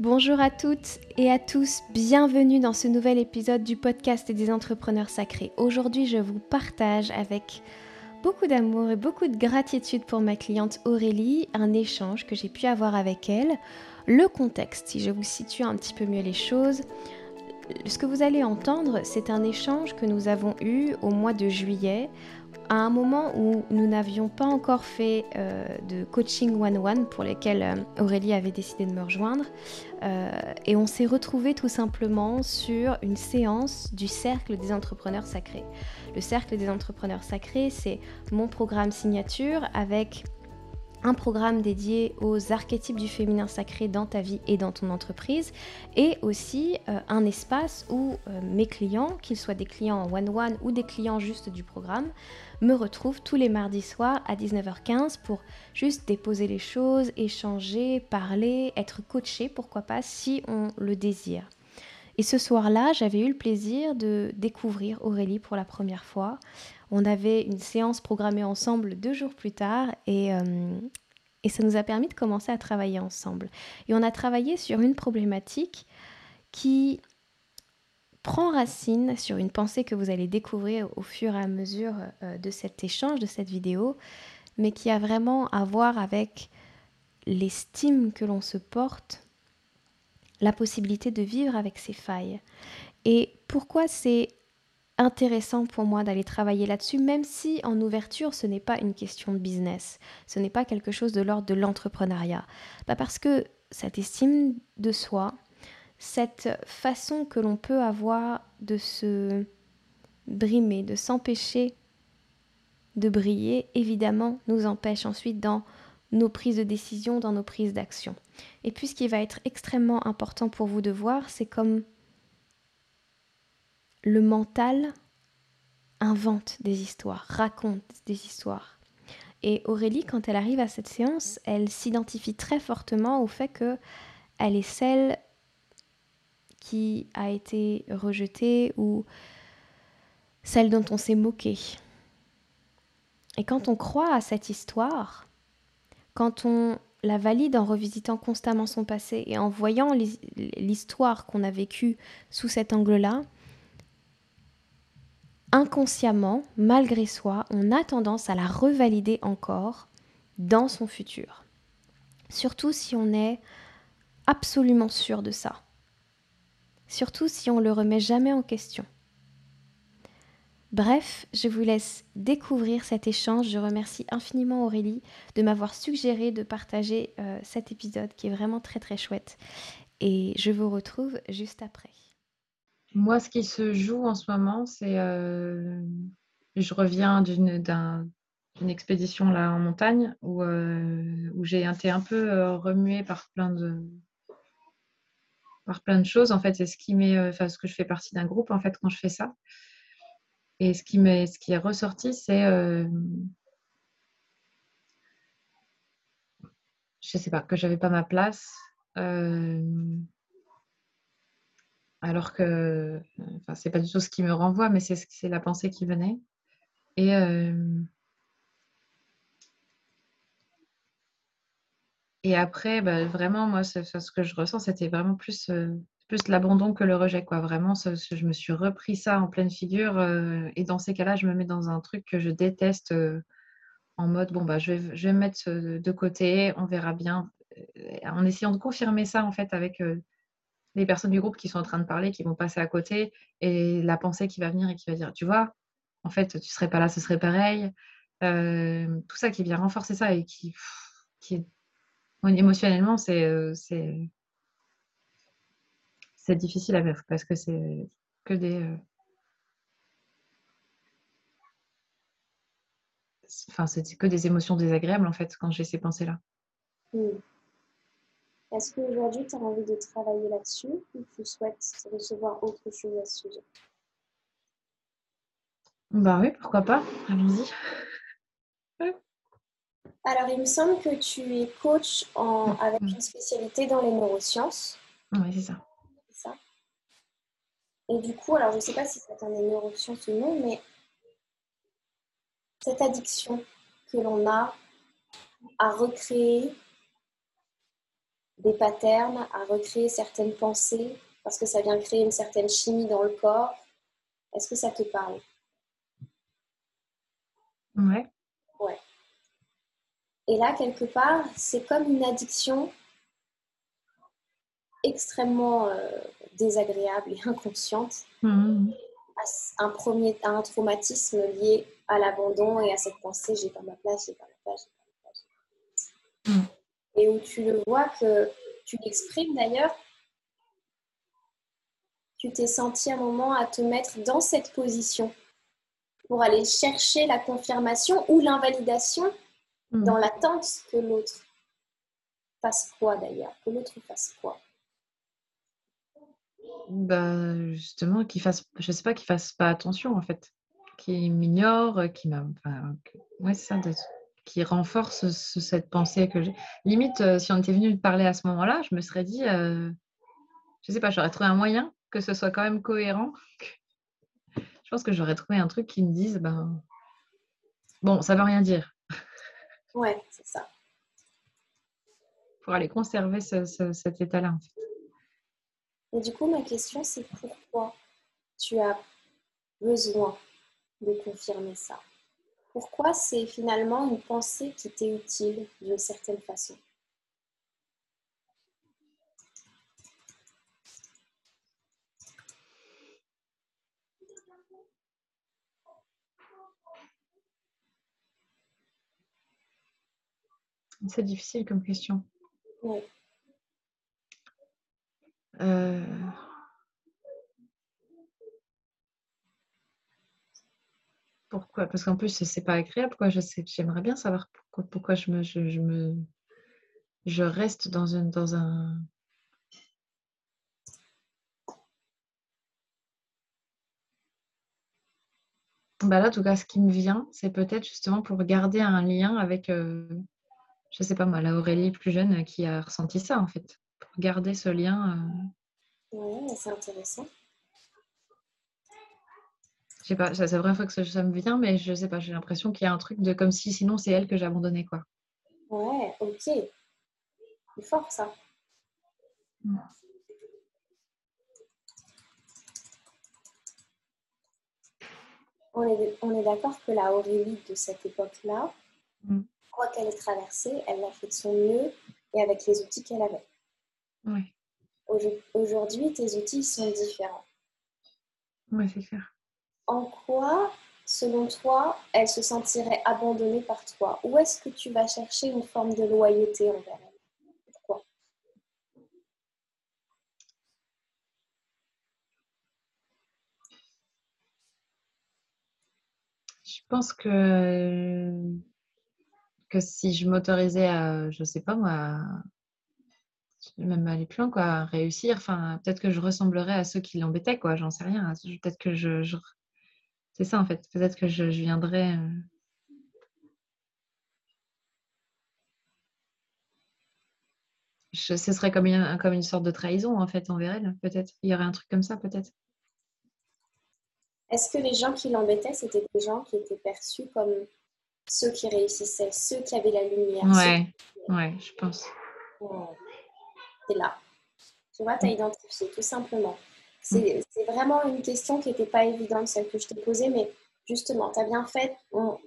Bonjour à toutes et à tous, bienvenue dans ce nouvel épisode du podcast des entrepreneurs sacrés. Aujourd'hui, je vous partage avec beaucoup d'amour et beaucoup de gratitude pour ma cliente Aurélie un échange que j'ai pu avoir avec elle. Le contexte, si je vous situe un petit peu mieux les choses, ce que vous allez entendre, c'est un échange que nous avons eu au mois de juillet à un moment où nous n'avions pas encore fait euh, de coaching one-one pour lesquels euh, Aurélie avait décidé de me rejoindre. Euh, et on s'est retrouvés tout simplement sur une séance du Cercle des entrepreneurs sacrés. Le Cercle des entrepreneurs sacrés, c'est mon programme signature avec un programme dédié aux archétypes du féminin sacré dans ta vie et dans ton entreprise, et aussi un espace où mes clients, qu'ils soient des clients en one-one ou des clients juste du programme, me retrouve tous les mardis soirs à 19h15 pour juste déposer les choses, échanger, parler, être coaché, pourquoi pas, si on le désire. Et ce soir-là, j'avais eu le plaisir de découvrir Aurélie pour la première fois. On avait une séance programmée ensemble deux jours plus tard et, euh, et ça nous a permis de commencer à travailler ensemble. Et on a travaillé sur une problématique qui prend racine sur une pensée que vous allez découvrir au fur et à mesure euh, de cet échange, de cette vidéo, mais qui a vraiment à voir avec l'estime que l'on se porte, la possibilité de vivre avec ses failles. Et pourquoi c'est intéressant pour moi d'aller travailler là-dessus, même si en ouverture, ce n'est pas une question de business, ce n'est pas quelque chose de l'ordre de l'entrepreneuriat. Bah, parce que cette estime de soi, cette façon que l'on peut avoir de se brimer, de s'empêcher de briller, évidemment, nous empêche ensuite dans nos prises de décision, dans nos prises d'action. Et puis ce qui va être extrêmement important pour vous de voir, c'est comme le mental invente des histoires, raconte des histoires. Et Aurélie, quand elle arrive à cette séance, elle s'identifie très fortement au fait que elle est celle qui a été rejetée ou celle dont on s'est moqué. Et quand on croit à cette histoire, quand on la valide en revisitant constamment son passé et en voyant l'histoire qu'on a vécue sous cet angle-là, inconsciemment, malgré soi, on a tendance à la revalider encore dans son futur. Surtout si on est absolument sûr de ça surtout si on le remet jamais en question. Bref, je vous laisse découvrir cet échange. Je remercie infiniment Aurélie de m'avoir suggéré de partager euh, cet épisode qui est vraiment très très chouette. Et je vous retrouve juste après. Moi, ce qui se joue en ce moment, c'est... Euh, je reviens d'une expédition là en montagne où, euh, où j'ai été un peu remuée par plein de, plein de choses. En fait, c'est ce qui met, euh, enfin, ce que je fais partie d'un groupe en fait quand je fais ça. Et ce qui m'est, ce qui est ressorti, c'est, euh, je sais pas, que j'avais pas ma place. Euh, alors que, enfin, c'est pas du tout ce qui me renvoie, mais c'est, c'est la pensée qui venait. Et Et après, bah, vraiment, moi, ce, que je ressens, c'était vraiment plus, euh, plus l'abandon que le rejet. Quoi. Vraiment, je me suis repris ça en pleine figure. Euh, et dans ces cas-là, je me mets dans un truc que je déteste euh, en mode, bon, bah, je, vais, je vais me mettre de côté, on verra bien. En essayant de confirmer ça, en fait, avec les personnes du groupe qui sont en train de parler, qui vont passer à côté, et la pensée qui va venir et qui va dire, tu vois, en fait, tu serais pas là, ce serait pareil. tout ça qui vient renforcer ça et qui, qui est émotionnellement, euh, c'est c'est difficile à vivre parce que c'est que des euh, enfin c'est que des émotions désagréables en fait quand j'ai ces pensées là. Hmm. Est-ce qu'aujourd'hui tu as envie de travailler là-dessus ou tu souhaites recevoir autre chose à ce sujet? Bah oui, pourquoi pas, allons-y. Alors, il me semble que tu es coach en, avec une spécialité dans les neurosciences. Oui, c'est ça. ça. Et du coup, alors je ne sais pas si c'est un des neurosciences ou non, mais cette addiction que l'on a à recréer des patterns, à recréer certaines pensées, parce que ça vient créer une certaine chimie dans le corps. Est-ce que ça te parle? Ouais. Et là, quelque part, c'est comme une addiction extrêmement euh, désagréable et inconsciente Mhm. à un, premier, à un traumatisme lié à l'abandon et à cette pensée j'ai pas ma place, j'ai pas ma place, j'ai pas ma place. j'ai pas ma place. Et où tu le vois que tu l'exprimes d'ailleurs, tu t'es senti un moment à te mettre dans cette position pour aller chercher la confirmation ou l'invalidation Dans l'attente que l'autre fasse quoi d'ailleurs, que l'autre fasse quoi? Bah, justement, qu'il fasse, je sais pas, qu'il fasse pas attention en fait, qu'il m'ignore, qu'il m'a, enfin, que- ouais, c'est ça, de- qui renforce ce- cette pensée que j'ai. Limite, euh, si on était venu me parler à ce moment-là, je me serais dit, euh, je sais pas, j'aurais trouvé un moyen que ce soit quand même cohérent. Je pense que j'aurais trouvé un truc qui me dise, ben, bon, ça veut rien dire, Ouais, c'est ça. pour aller conserver ce- ce- cet état-là. en fait. Et du coup, ma question, c'est pourquoi tu as besoin de confirmer ça? Pourquoi c'est finalement une pensée qui t'est utile d'une certaine façon? C'est difficile comme question. Oui. Euh, Pourquoi? Parce qu'en plus, c'est pas agréable, quoi. Je sais, j'aimerais bien savoir pourquoi, pourquoi je me, je, je me, je reste dans une, dans un. Bah là, en tout cas, ce qui me vient, c'est peut-être justement pour garder un lien avec, euh, je sais pas moi, la Aurélie plus jeune euh, qui a ressenti ça, en fait. Pour garder ce lien. euh, Ouais, c'est intéressant. Je sais pas, c'est la première fois que ça, me vient, mais je sais pas, j'ai l'impression qu'il y a un truc de comme si sinon c'est elle que j'ai abandonné, quoi. Ouais, ok. C'est fort ça. Mm. On est, on est d'accord que la Aurélie de cette époque-là, Mm. Quoi qu'elle ait traversé, elle l'a fait de son mieux et avec les outils qu'elle avait. Aujo- Aujourd'hui, tes outils sont différents. ouais, c'est clair. En quoi, selon toi, elle se sentirait abandonnée par toi? Où est-ce que tu vas chercher une forme de loyauté envers elle? Pourquoi? Je pense que, que si je m'autorisais à, je sais pas moi, même aller plus loin, quoi, à réussir, enfin, peut-être que je ressemblerais à ceux qui l'embêtaient, quoi, j'en sais rien. Peut-être que je, C'est ça, en fait. Peut-être que je, viendrais... euh, ce serait comme une, comme une sorte de trahison, en fait, envers elle, peut-être. Il y aurait un truc comme ça, peut-être. Est-ce que les gens qui l'embêtaient, c'était des gens qui étaient perçus comme ceux qui réussissaient, ceux qui avaient la lumière Ouais, ouais, je pense. C'est là. Tu vois, tu as identifié, tout simplement. C'est c'est vraiment une question qui n'était pas évidente, celle que je t'ai posée, mais justement, tu as bien fait. On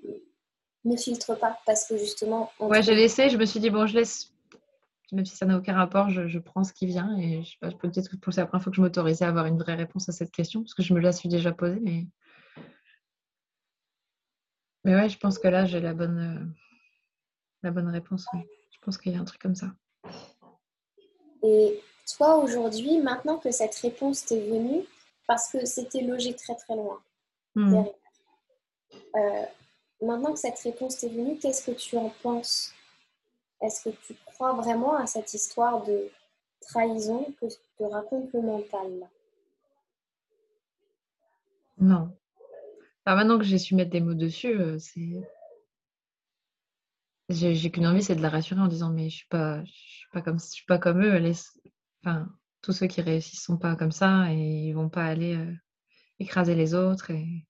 ne filtre pas parce que justement. On Ouais, j'ai laissé, je me suis dit, bon, je laisse, même si ça n'a aucun rapport, je, je prends ce qui vient. Et je sais pas, peut-être que c'est la première fois que je m'autorisais à avoir une vraie réponse à cette question, parce que je me la suis déjà posée, mais. Mais ouais, je pense que là, j'ai la bonne, euh, la bonne réponse. ouais. Je pense qu'il y a un truc comme ça. Et toi, aujourd'hui, maintenant que cette réponse t'est venue, parce que c'était logé très très loin, Hmm. derrière. Euh, maintenant que cette réponse t'est venue, qu'est-ce que tu en penses? Est-ce que tu crois vraiment à cette histoire de trahison que te raconte le mental? Non. Alors maintenant que j'ai su mettre des mots dessus, euh, c'est. J'ai qu'une envie, c'est de la rassurer en disant mais je suis pas, je suis pas comme, je suis pas comme eux. Enfin, tous ceux qui réussissent sont pas comme ça et ils vont pas aller euh, écraser les autres. Et...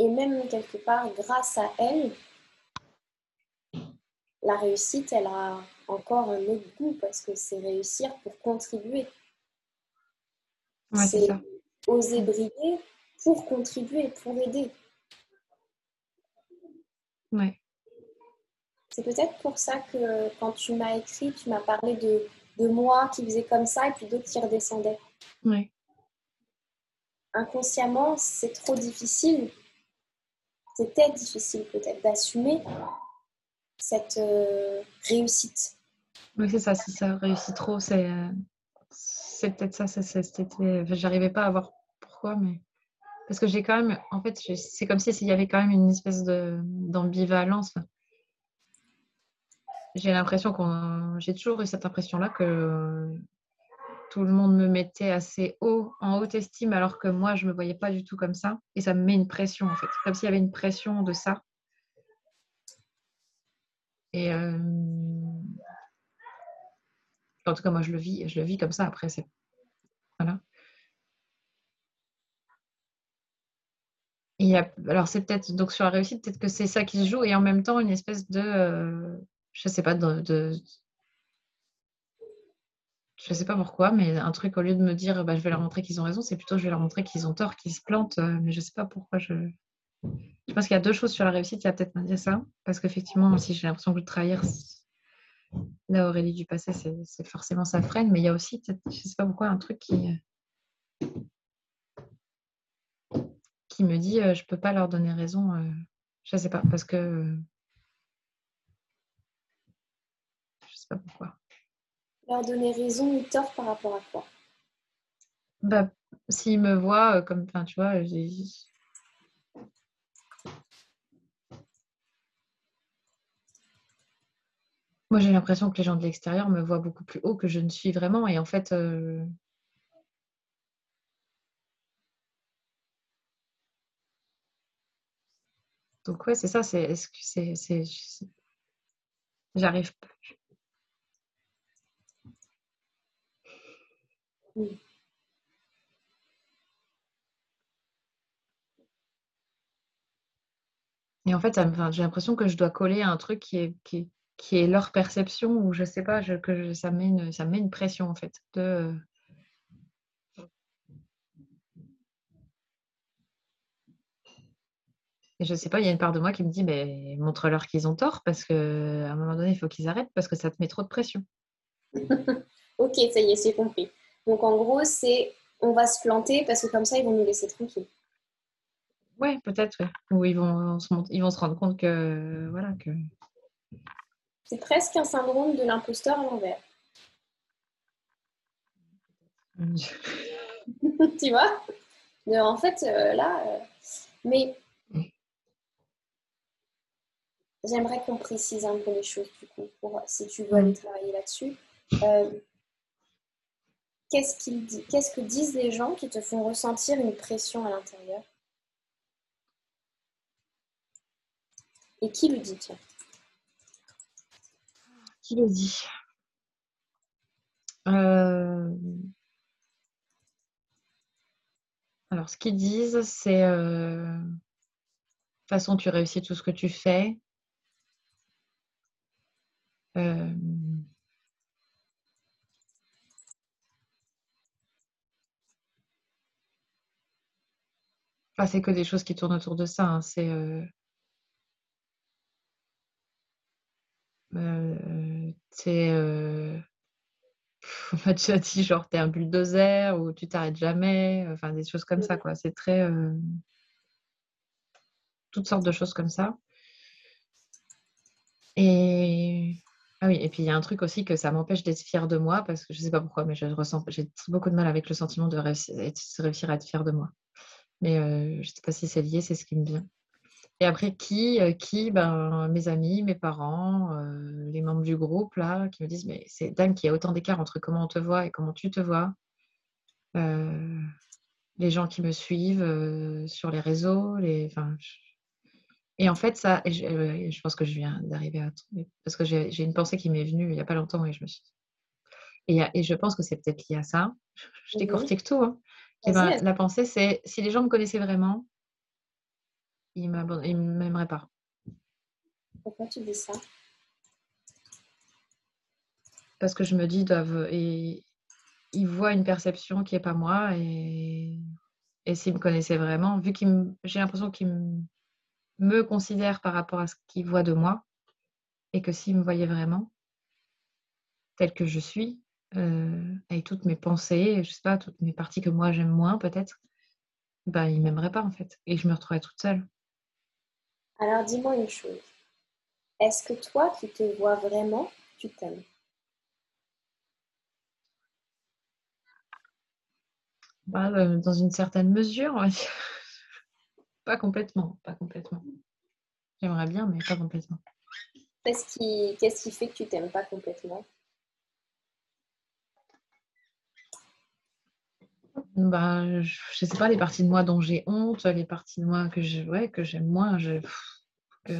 Et même quelque part, grâce à elle, la réussite, elle a encore un autre goût parce que c'est réussir pour contribuer. C'est oser briller pour contribuer, pour aider. Ouais. C'est peut-être pour ça que quand tu m'as écrit, tu m'as parlé de, de moi qui faisait comme ça et puis d'autres qui redescendaient. Ouais. Inconsciemment, c'est trop difficile. C'était difficile peut-être d'assumer cette euh, réussite. Oui, c'est ça. Si ça réussit trop, c'est euh, c'est peut-être ça. C'était, j'arrivais pas à voir pourquoi, mais parce que j'ai quand même, en fait, c'est comme si s'il y avait quand même une espèce de d'ambivalence. J'ai l'impression qu'on, j'ai toujours eu cette impression-là que tout le monde me mettait assez haut, en haute estime, alors que moi, je me voyais pas du tout comme ça. Et ça me met une pression, en fait, comme s'il y avait une pression de ça. Et euh, en tout cas, moi, je le vis, je le vis comme ça. Après, c'est voilà. Et alors, c'est peut-être donc sur la réussite, peut-être que c'est ça qui se joue, et en même temps une espèce de, euh, je sais pas, de, de, je sais pas pourquoi, mais un truc au lieu de me dire, bah, je vais leur montrer qu'ils ont raison, c'est plutôt je vais leur montrer qu'ils ont tort, qu'ils se plantent, euh, mais je sais pas pourquoi je. Je pense qu'il y a deux choses sur la réussite. Il y a peut-être ça, parce qu'effectivement, si j'ai l'impression que le trahir, la Aurélie du passé, c'est forcément ça freine, mais il y a aussi, je sais pas pourquoi, un truc qui, qui me dit, euh, je peux pas leur donner raison. Euh, je sais pas, parce que je sais pas pourquoi. Leur donner raison ou tort par rapport à quoi? Bah, S'ils me voient euh, comme, tu vois, Moi, j'ai l'impression que les gens de l'extérieur me voient beaucoup plus haut que je ne suis vraiment. Et en fait, euh, donc ouais, c'est ça. J'arrive pas. Et en fait, j'ai l'impression que je dois coller à un truc qui est, qui est leur perception ou je sais pas, que ça, met une, ça met une pression en fait. De... Et je sais pas, il y a une part de moi qui me dit, mais montre-leur qu'ils ont tort parce qu'à un moment donné, il faut qu'ils arrêtent parce que ça te met trop de pression. ok, ça y est, c'est compris. Donc en gros, c'est on va se planter parce que comme ça, ils vont nous laisser tranquilles. Ouais, peut-être, ouais. Ou ils vont, ils vont se rendre compte que voilà que c'est presque un syndrome de l'imposteur à l'envers. tu vois? En fait, euh, là, euh, mais j'aimerais qu'on précise un peu les choses, du coup, pour, si tu veux aller travailler là-dessus. Euh, qu'est-ce, dit, qu'est-ce que disent les gens qui te font ressentir une pression à l'intérieur? Et qui le dit, tiens? Dit euh, Alors, ce qu'ils disent, c'est euh... de toute façon, tu réussis tout ce que tu fais. Euh... C'est que des choses qui tournent autour de ça. Hein. C'est c'est euh, on m'a déjà dit genre t'es un bulldozer ou tu t'arrêtes jamais enfin des choses comme ça quoi. C'est très euh, toutes sortes de choses comme ça. Et ah oui et puis il y a un truc aussi que ça m'empêche d'être fière de moi parce que je sais pas pourquoi mais je ressens j'ai beaucoup de mal avec le sentiment de réussir, réussir à être fière de moi. Mais je sais pas si c'est lié c'est ce qui me vient et après, qui, euh, qui? Ben, Mes amis, mes parents, euh, les membres du groupe, là, qui me disent, mais c'est dingue qu'il y a autant d'écart entre comment on te voit et comment tu te vois. Euh, les gens qui me suivent sur les réseaux, les, enfin, et en fait, ça, je, pense que je viens d'arriver à trouver, parce que j'ai une pensée qui m'est venue il n'y a pas longtemps et je me suis et, et je pense que c'est peut-être lié à ça. Je décortique tout. Hein. Et ben, la pensée, c'est si les gens me connaissaient vraiment, il ne m'aimerait pas. Pourquoi tu dis ça? Parce que je me dis, doivent, et ils voient une perception qui n'est pas moi. Et, et s'ils me connaissaient vraiment, vu qu'ils j'ai l'impression qu'ils me, considèrent par rapport à ce qu'ils voient de moi, et que s'ils me voyaient vraiment, tel que je suis, euh, avec toutes mes pensées, je sais pas, toutes mes parties que moi j'aime moins peut-être, ben ils m'aimeraient pas en fait. Et je me retrouvais toute seule. Alors dis-moi une chose. Est-ce que toi qui te vois vraiment, tu t'aimes? Bah, euh, dans une certaine mesure, pas complètement, pas complètement. J'aimerais bien, mais pas complètement. Qu'est-ce qui, qu'est-ce qui fait que tu t'aimes pas complètement? Bah, je, je sais pas, les parties de moi dont j'ai honte, les parties de moi que je, ouais, que j'aime moins, je, que,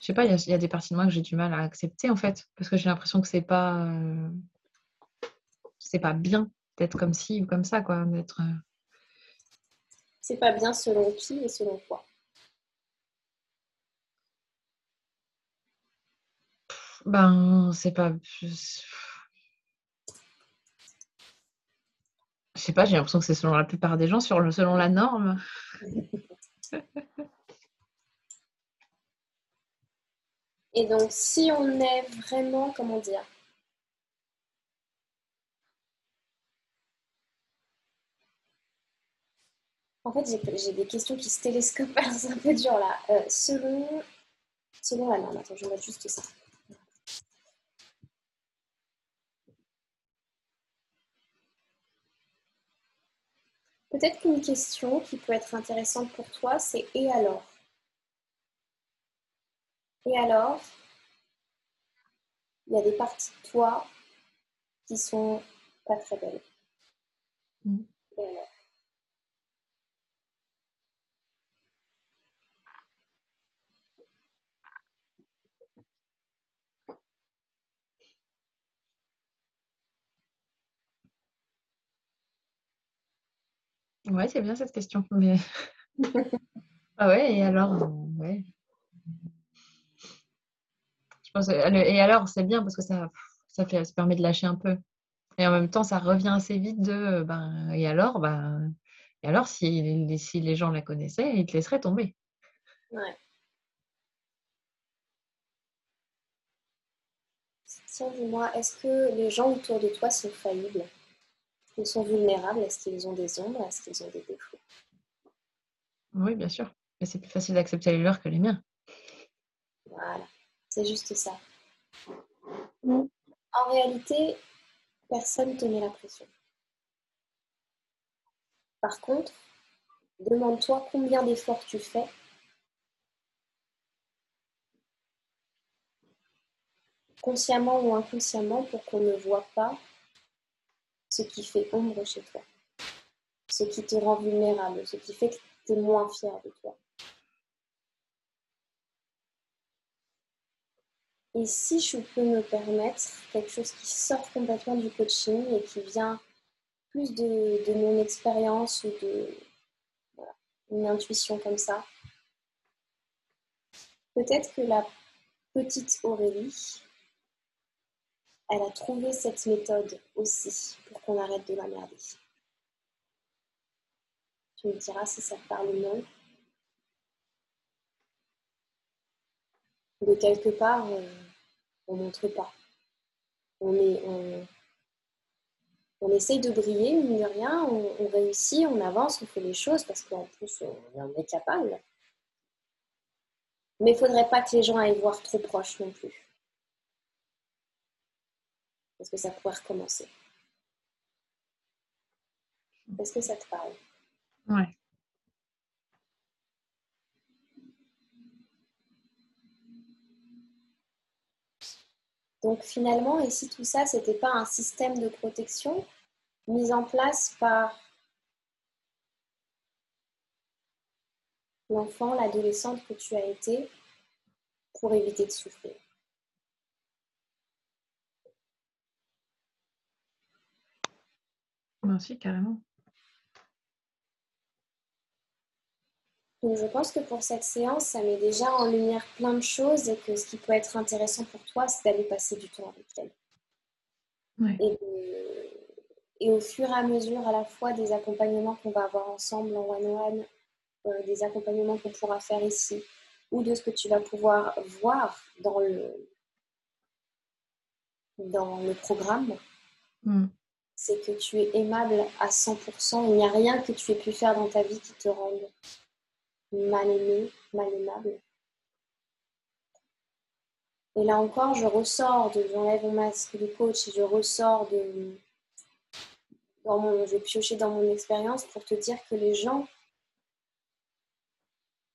je sais pas, il y, y, a des parties de moi que j'ai du mal à accepter en fait, parce que j'ai l'impression que c'est pas, euh, c'est pas bien d'être comme ci ou comme ça, quoi. D'être. Euh, c'est pas bien selon qui et selon quoi? Ben, c'est pas. Je sais pas, j'ai l'impression que c'est selon la plupart des gens, selon la norme. Et donc, si on est vraiment, comment dire, En fait, j'ai des questions qui se télescopent, c'est un peu dur là. Euh, selon, selon la norme, attends, je vais mettre juste ça. Peut-être qu'une question qui peut être intéressante pour toi, c'est et alors? Et alors Il y a des parties de toi qui sont pas très belles. Mm. Et alors Ouais, c'est bien cette question. Mais... ah ouais, et alors ouais. Je pense, et alors, c'est bien parce que ça, ça, fait, ça permet de lâcher un peu. Et en même temps, ça revient assez vite de ben, et alors, ben, et alors si, si les gens la connaissaient, ils te laisseraient tomber. Ouais. Tiens, dis-moi, est-ce que les gens autour de toi sont faillibles? Ils sont vulnérables Est-ce qu'ils ont des ombres? Est-ce qu'ils ont des défauts? Oui, bien sûr. Mais c'est plus facile d'accepter les leurs que les miens. Voilà, c'est juste ça. En réalité, personne ne te met la pression. Par contre, demande-toi combien d'efforts tu fais consciemment ou inconsciemment pour qu'on ne voit pas ce qui fait ombre chez toi, ce qui te rend vulnérable, ce qui fait que tu es moins fier de toi. Et si je peux me permettre quelque chose qui sort complètement du coaching et qui vient plus de, mon expérience ou de une intuition comme ça, peut-être que la petite Aurélie elle a trouvé cette méthode aussi pour qu'on arrête de la merder. Tu me diras si ça te parle ou non. De quelque part, on ne montre pas. On, est, on, essaye de briller, mine de rien, on, réussit, on avance, on fait les choses parce qu'en plus, on, est capable. Mais il faudrait pas que les gens aillent voir trop proche non plus parce que ça pourrait recommencer. Est-ce que ça te parle? Ouais. Donc finalement, et si tout ça, c'était pas un système de protection mis en place par l'enfant, l'adolescente que tu as été pour éviter de souffrir Merci, carrément. Donc je pense que pour cette séance, ça met déjà en lumière plein de choses et que ce qui peut être intéressant pour toi, c'est d'aller passer du temps avec elle. Et, au fur et à mesure, à la fois des accompagnements qu'on va avoir ensemble en one-one, euh, des accompagnements qu'on pourra faire ici, ou de ce que tu vas pouvoir voir dans le, dans le programme, hmm. C'est que tu es aimable à 100%. Il n'y a rien que tu aies pu faire dans ta vie qui te rende mal aimé, mal aimable. Et là encore, je ressors de, j'enlève mon masque de coach et je ressors de, dans mon, je vais dans mon expérience pour te dire que les gens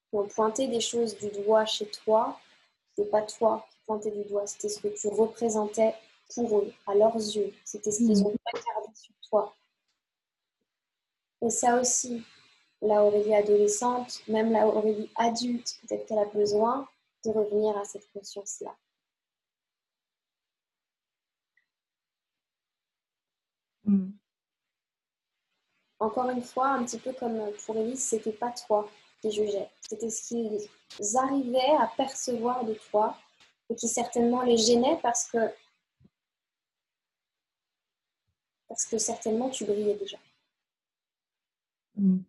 qui ont pointé des choses du doigt chez toi, c'est pas toi qui pointais du doigt, c'était ce que tu représentais pour eux, à leurs yeux. C'était ce qu'ils ont regardé sur toi. Et ça aussi, la Aurélie adolescente, même la Aurélie adulte, peut-être qu'elle a besoin de revenir à cette conscience-là. Hmm. Encore une fois, un petit peu comme pour Elise, c'était pas toi qui jugeais, c'était ce qu'ils arrivaient à percevoir de toi et qui certainement les gênait parce que parce que certainement tu brillais déjà. Mm.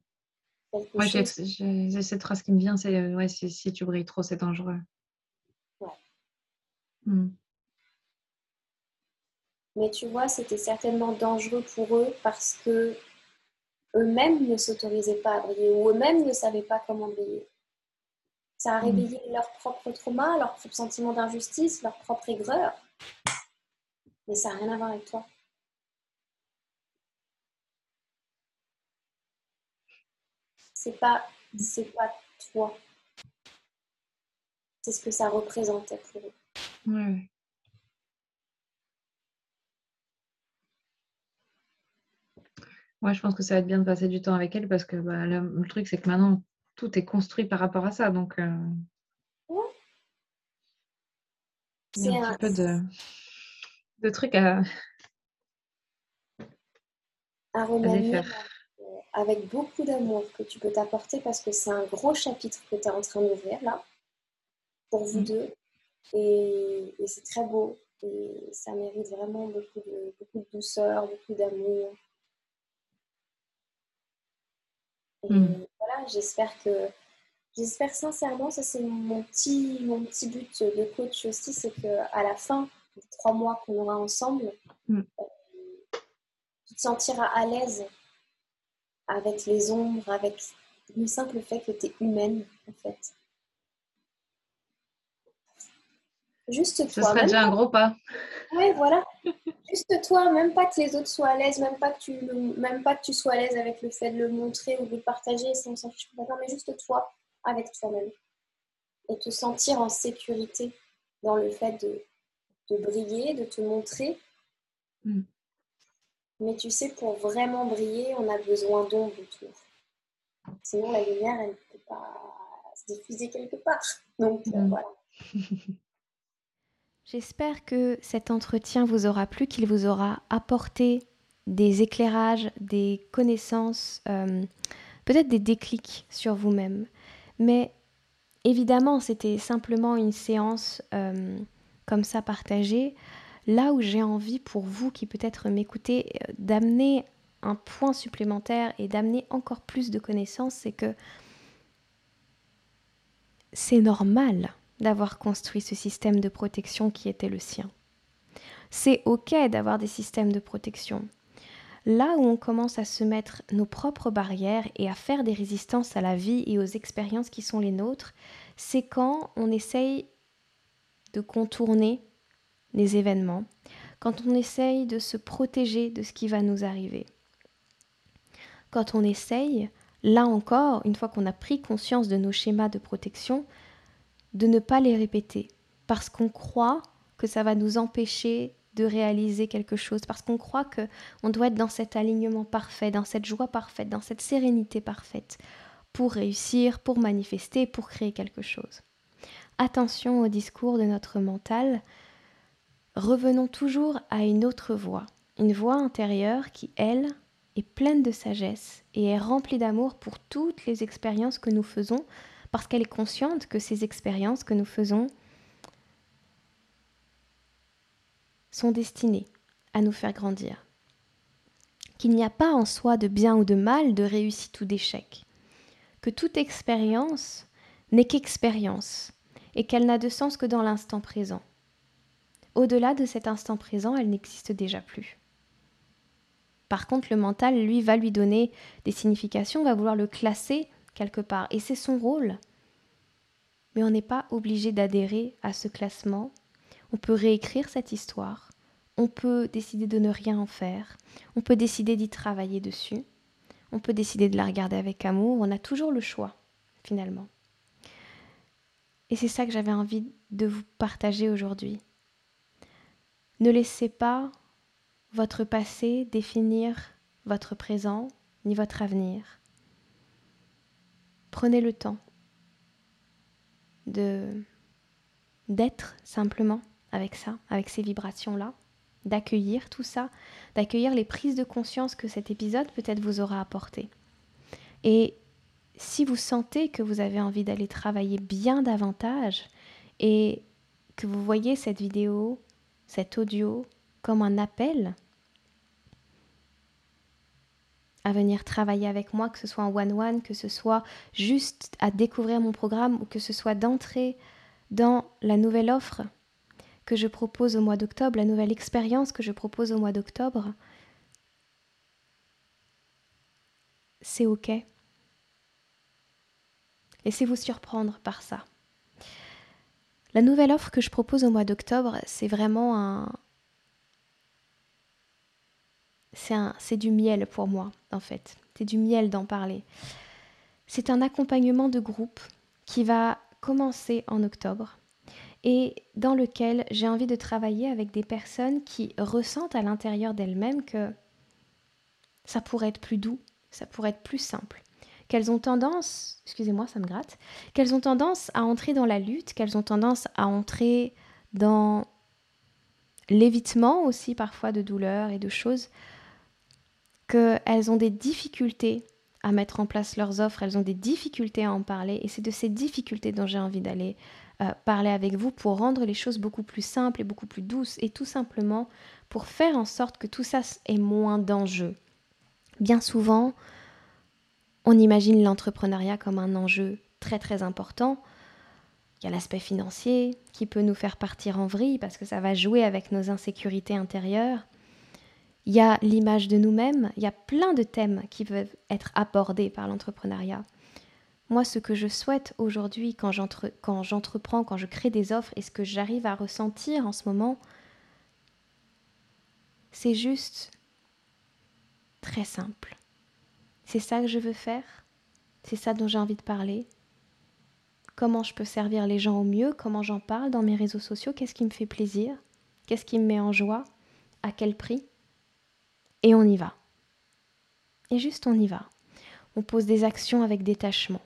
j'ai cette phrase qui me vient, c'est euh, ouais, si, tu brilles trop, c'est dangereux. Ouais. Mm. Mais tu vois, c'était certainement dangereux pour eux parce que eux-mêmes ne s'autorisaient pas à briller ou eux-mêmes ne savaient pas comment briller. Ça a mm. réveillé leur propre trauma, leur propre sentiment d'injustice, leur propre aigreur. Mais ça n'a rien à voir avec toi. C'est pas c'est pas toi. C'est ce que ça représentait pour eux. Ouais. Ouais, je pense que ça va être bien de passer du temps avec elle parce que bah, le, truc, c'est que maintenant, tout est construit par rapport à ça. Donc, euh, ouais. il y a un, petit peu de, de trucs à, à, à avec beaucoup d'amour que tu peux t'apporter parce que c'est un gros chapitre que tu es en train d'ouvrir là, pour vous mm. deux. Et, c'est très beau. Et ça mérite vraiment beaucoup de, beaucoup de douceur, beaucoup d'amour. Et mm. voilà, j'espère que. J'espère sincèrement, ça c'est mon petit, mon petit but de coach aussi, c'est qu'à la fin des trois mois qu'on aura ensemble, mm. euh, tu te sentiras à l'aise avec les ombres, avec le simple fait que tu es humaine, en fait. Juste toi. Ce serait déjà un gros pas. Oui, voilà. Juste toi, même pas que les autres soient à l'aise, même pas que tu, même pas que tu sois à l'aise avec le fait de le montrer ou de le partager, sans s'en fiche mais juste toi, avec toi-même. Et te sentir en sécurité dans le fait de, de briller, de te montrer. Mm. Mais tu sais, pour vraiment briller, on a besoin d'ombre autour. Sinon, la lumière, elle ne peut pas se diffuser quelque part. Donc, euh, mm. voilà. J'espère que cet entretien vous aura plu, qu'il vous aura apporté des éclairages, des connaissances, euh, peut-être des déclics sur vous-même. Mais évidemment, c'était simplement une séance euh, comme ça partagée là où j'ai envie pour vous qui peut-être m'écoutez euh, d'amener un point supplémentaire et d'amener encore plus de connaissances, c'est que c'est normal d'avoir construit ce système de protection qui était le sien. C'est ok d'avoir des systèmes de protection. Là où on commence à se mettre nos propres barrières et à faire des résistances à la vie et aux expériences qui sont les nôtres, c'est quand on essaye de contourner les événements, quand on essaye de se protéger de ce qui va nous arriver. Quand on essaye, là encore, une fois qu'on a pris conscience de nos schémas de protection, de ne pas les répéter, parce qu'on croit que ça va nous empêcher de réaliser quelque chose, parce qu'on croit que on doit être dans cet alignement parfait, dans cette joie parfaite, dans cette sérénité parfaite, pour réussir, pour manifester, pour créer quelque chose. Attention au discours de notre mental revenons toujours à une autre voix, une voix intérieure qui, elle, est pleine de sagesse et est remplie d'amour pour toutes les expériences que nous faisons, parce qu'elle est consciente que ces expériences que nous faisons sont destinées à nous faire grandir. Qu'il n'y a pas en soi de bien ou de mal, de réussite ou d'échec. Que toute expérience n'est qu'expérience et qu'elle n'a de sens que dans l'instant présent. Au-delà de cet instant présent, elle n'existe déjà plus. Par contre, le mental, lui, va lui donner des significations, va vouloir le classer quelque part. Et c'est son rôle. Mais on n'est pas obligé d'adhérer à ce classement. On peut réécrire cette histoire. On peut décider de ne rien en faire. On peut décider d'y travailler dessus. On peut décider de la regarder avec amour. On a toujours le choix, finalement. Et c'est ça que j'avais envie de vous partager aujourd'hui. Ne laissez pas votre passé définir votre présent ni votre avenir. Prenez le temps de d'être simplement avec ça, avec ces vibrations-là, d'accueillir tout ça, d'accueillir les prises de conscience que cet épisode peut-être vous aura apporté. Et si vous sentez que vous avez envie d'aller travailler bien davantage et que vous voyez cette vidéo, cet audio comme un appel à venir travailler avec moi, que ce soit en one-one, que ce soit juste à découvrir mon programme ou que ce soit d'entrer dans la nouvelle offre que je propose au mois d'octobre, la nouvelle expérience que je propose au mois d'octobre, c'est OK. Laissez-vous surprendre par ça. La nouvelle offre que je propose au mois d'octobre, c'est vraiment un... C'est du miel pour moi, en fait. C'est du miel d'en parler. C'est un accompagnement de groupe qui va commencer en octobre et dans lequel j'ai envie de travailler avec des personnes qui ressentent à l'intérieur d'elles-mêmes que ça pourrait être plus doux, ça pourrait être plus simple, qu'elles ont tendance, excusez-moi, ça me gratte, qu'elles ont tendance à entrer dans la lutte, qu'elles ont tendance à entrer dans l'évitement aussi parfois de douleurs et de choses, qu'elles ont des difficultés à mettre en place leurs offres, elles ont des difficultés à en parler, et c'est de ces difficultés dont j'ai envie d'aller euh, parler avec vous pour rendre les choses beaucoup plus simples et beaucoup plus douces, et tout simplement pour faire en sorte que tout ça ait moins d'enjeux. Bien souvent, on imagine l'entrepreneuriat comme un enjeu très très important. Il y a l'aspect financier qui peut nous faire partir en vrille parce que ça va jouer avec nos insécurités intérieures. Il y a l'image de nous-mêmes, il y a plein de thèmes qui peuvent être abordés par l'entrepreneuriat. Moi, ce que je souhaite aujourd'hui quand j'entreprends, quand je crée des offres et ce que j'arrive à ressentir en ce moment, c'est juste très simple. C'est ça que je veux faire? C'est ça dont j'ai envie de parler? Comment je peux servir les gens au mieux? Comment j'en parle dans mes réseaux sociaux? Qu'est-ce qui me fait plaisir? Qu'est-ce qui me met en joie? À quel prix? Et on y va. Et juste on y va. On pose des actions avec détachement.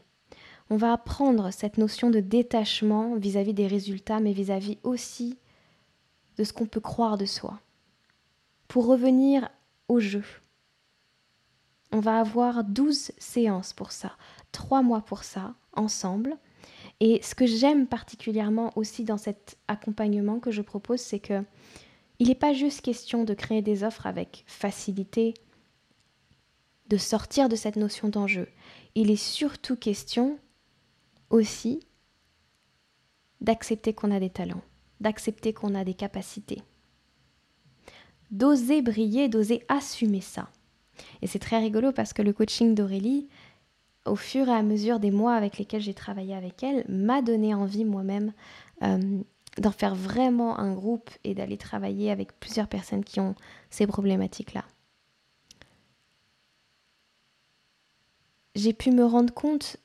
On va apprendre cette notion de détachement vis-à-vis des résultats, mais vis-à-vis aussi de ce qu'on peut croire de soi. Pour revenir au jeu, on va avoir 12 séances pour ça, 3 mois pour ça, ensemble. Et ce que j'aime particulièrement aussi dans cet accompagnement que je propose, c'est que il n'est pas juste question de créer des offres avec facilité, de sortir de cette notion d'enjeu. Il est surtout question aussi d'accepter qu'on a des talents, d'accepter qu'on a des capacités, d'oser briller, d'oser assumer ça. Et c'est très rigolo parce que le coaching d'Aurélie, au fur et à mesure des mois avec lesquels j'ai travaillé avec elle, m'a donné envie moi-même euh, d'en faire vraiment un groupe et d'aller travailler avec plusieurs personnes qui ont ces problématiques-là. J'ai pu me rendre compte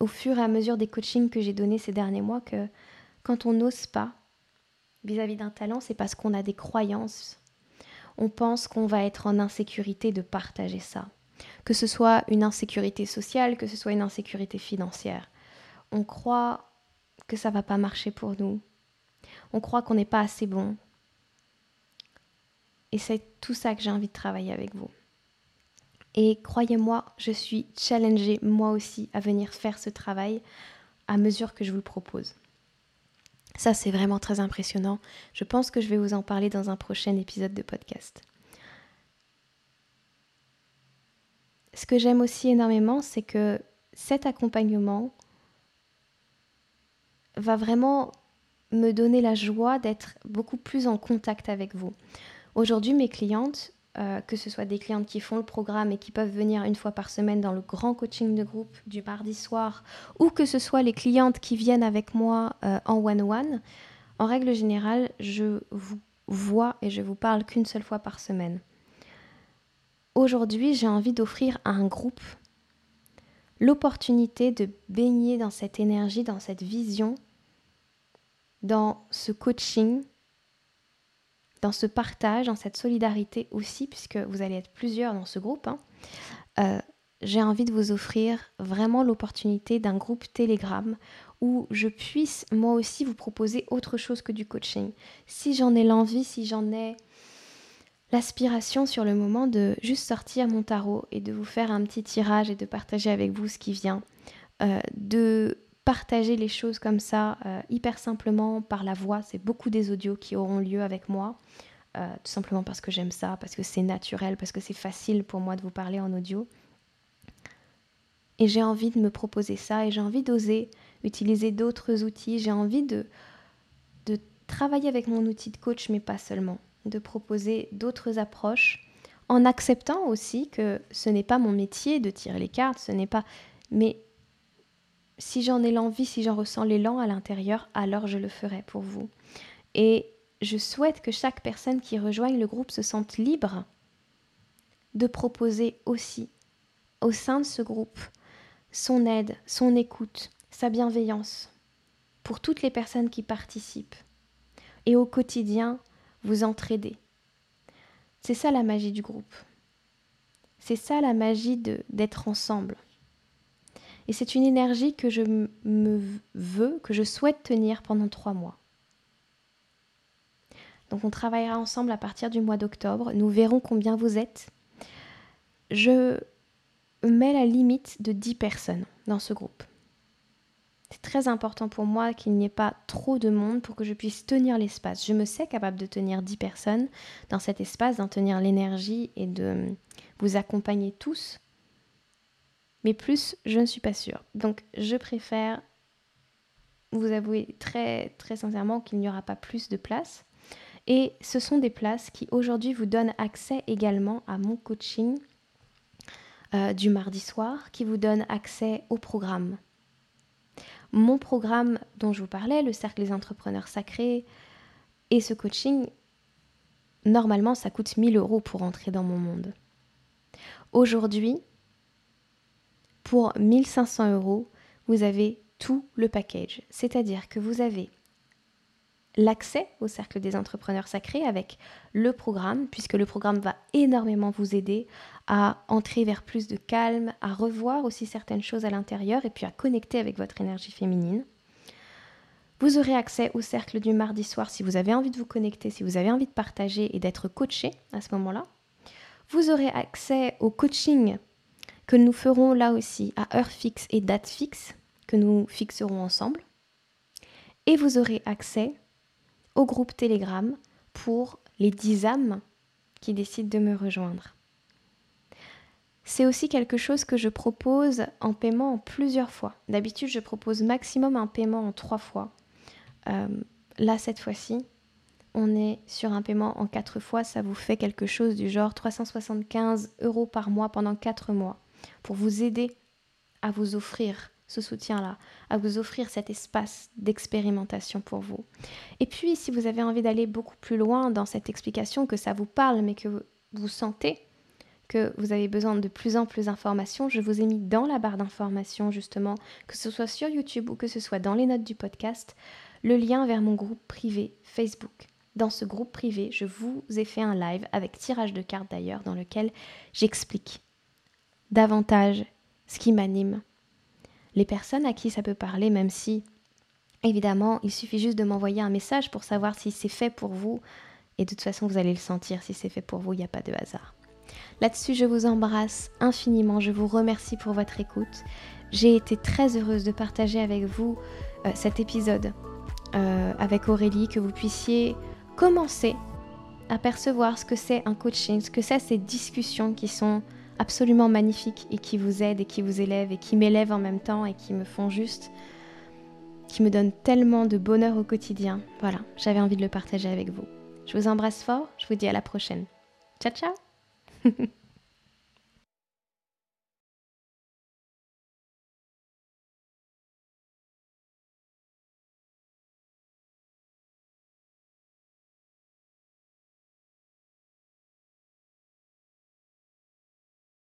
au fur et à mesure des coachings que j'ai donnés ces derniers mois que quand on n'ose pas vis-à-vis d'un talent, c'est parce qu'on a des croyances on pense qu'on va être en insécurité de partager ça. Que ce soit une insécurité sociale, que ce soit une insécurité financière. On croit que ça va pas marcher pour nous. On croit qu'on n'est pas assez bon. Et c'est tout ça que j'ai envie de travailler avec vous. Et croyez-moi, je suis challengée moi aussi à venir faire ce travail à mesure que je vous le propose. Ça, c'est vraiment très impressionnant. Je pense que je vais vous en parler dans un prochain épisode de podcast. Ce que j'aime aussi énormément, c'est que cet accompagnement va vraiment me donner la joie d'être beaucoup plus en contact avec vous. Aujourd'hui, mes clientes, euh, que ce soit des clientes qui font le programme et qui peuvent venir une fois par semaine dans le grand coaching de groupe du mardi soir, ou que ce soit les clientes qui viennent avec moi euh, en one-one, en règle générale, je vous vois et je vous parle qu'une seule fois par semaine. Aujourd'hui, j'ai envie d'offrir à un groupe l'opportunité de baigner dans cette énergie, dans cette vision, dans ce coaching dans ce partage, dans cette solidarité aussi, puisque vous allez être plusieurs dans ce groupe, hein, euh, j'ai envie de vous offrir vraiment l'opportunité d'un groupe Telegram où je puisse moi aussi vous proposer autre chose que du coaching. Si j'en ai l'envie, si j'en ai l'aspiration sur le moment de juste sortir mon tarot et de vous faire un petit tirage et de partager avec vous ce qui vient, euh, de partager les choses comme ça euh, hyper simplement par la voix. C'est beaucoup des audios qui auront lieu avec moi, euh, tout simplement parce que j'aime ça, parce que c'est naturel, parce que c'est facile pour moi de vous parler en audio. Et j'ai envie de me proposer ça et j'ai envie d'oser utiliser d'autres outils. J'ai envie de, de travailler avec mon outil de coach, mais pas seulement. De proposer d'autres approches en acceptant aussi que ce n'est pas mon métier de tirer les cartes, ce n'est pas. Mais si j'en ai l'envie, si j'en ressens l'élan à l'intérieur, alors je le ferai pour vous. Et je souhaite que chaque personne qui rejoigne le groupe se sente libre de proposer aussi au sein de ce groupe son aide, son écoute, sa bienveillance pour toutes les personnes qui participent et au quotidien vous entraider. C'est ça la magie du groupe. C'est ça la magie d'être ensemble. Et c'est une énergie que je me veux, que je souhaite tenir pendant trois mois. Donc on travaillera ensemble à partir du mois d'octobre. Nous verrons combien vous êtes. Je mets la limite de 10 personnes dans ce groupe. C'est très important pour moi qu'il n'y ait pas trop de monde pour que je puisse tenir l'espace. Je me sais capable de tenir 10 personnes dans cet espace, d'en tenir l'énergie et de vous accompagner tous mais plus, je ne suis pas sûre. Donc, je préfère vous avouer très, très sincèrement qu'il n'y aura pas plus de places. Et ce sont des places qui aujourd'hui vous donnent accès également à mon coaching euh, du mardi soir, qui vous donne accès au programme. Mon programme dont je vous parlais, le Cercle des entrepreneurs sacrés, et ce coaching, normalement, ça coûte 1000 euros pour entrer dans mon monde. Aujourd'hui, pour 1500 euros, vous avez tout le package. C'est-à-dire que vous avez l'accès au cercle des entrepreneurs sacrés avec le programme, puisque le programme va énormément vous aider à entrer vers plus de calme, à revoir aussi certaines choses à l'intérieur et puis à connecter avec votre énergie féminine. Vous aurez accès au cercle du mardi soir si vous avez envie de vous connecter, si vous avez envie de partager et d'être coaché à ce moment-là. Vous aurez accès au coaching que nous ferons là aussi à heure fixe et date fixe, que nous fixerons ensemble. Et vous aurez accès au groupe Telegram pour les 10 âmes qui décident de me rejoindre. C'est aussi quelque chose que je propose en paiement en plusieurs fois. D'habitude, je propose maximum un paiement en trois fois. Euh, là, cette fois-ci, on est sur un paiement en quatre fois. Ça vous fait quelque chose du genre 375 euros par mois pendant quatre mois pour vous aider à vous offrir ce soutien-là, à vous offrir cet espace d'expérimentation pour vous. Et puis, si vous avez envie d'aller beaucoup plus loin dans cette explication, que ça vous parle, mais que vous sentez que vous avez besoin de plus en plus d'informations, je vous ai mis dans la barre d'informations, justement, que ce soit sur YouTube ou que ce soit dans les notes du podcast, le lien vers mon groupe privé Facebook. Dans ce groupe privé, je vous ai fait un live avec tirage de cartes d'ailleurs, dans lequel j'explique davantage ce qui m'anime. Les personnes à qui ça peut parler, même si, évidemment, il suffit juste de m'envoyer un message pour savoir si c'est fait pour vous. Et de toute façon, vous allez le sentir, si c'est fait pour vous, il n'y a pas de hasard. Là-dessus, je vous embrasse infiniment, je vous remercie pour votre écoute. J'ai été très heureuse de partager avec vous euh, cet épisode euh, avec Aurélie, que vous puissiez commencer à percevoir ce que c'est un coaching, ce que c'est ces discussions qui sont absolument magnifiques et qui vous aident et qui vous élèvent et qui m'élèvent en même temps et qui me font juste, qui me donnent tellement de bonheur au quotidien. Voilà, j'avais envie de le partager avec vous. Je vous embrasse fort, je vous dis à la prochaine. Ciao ciao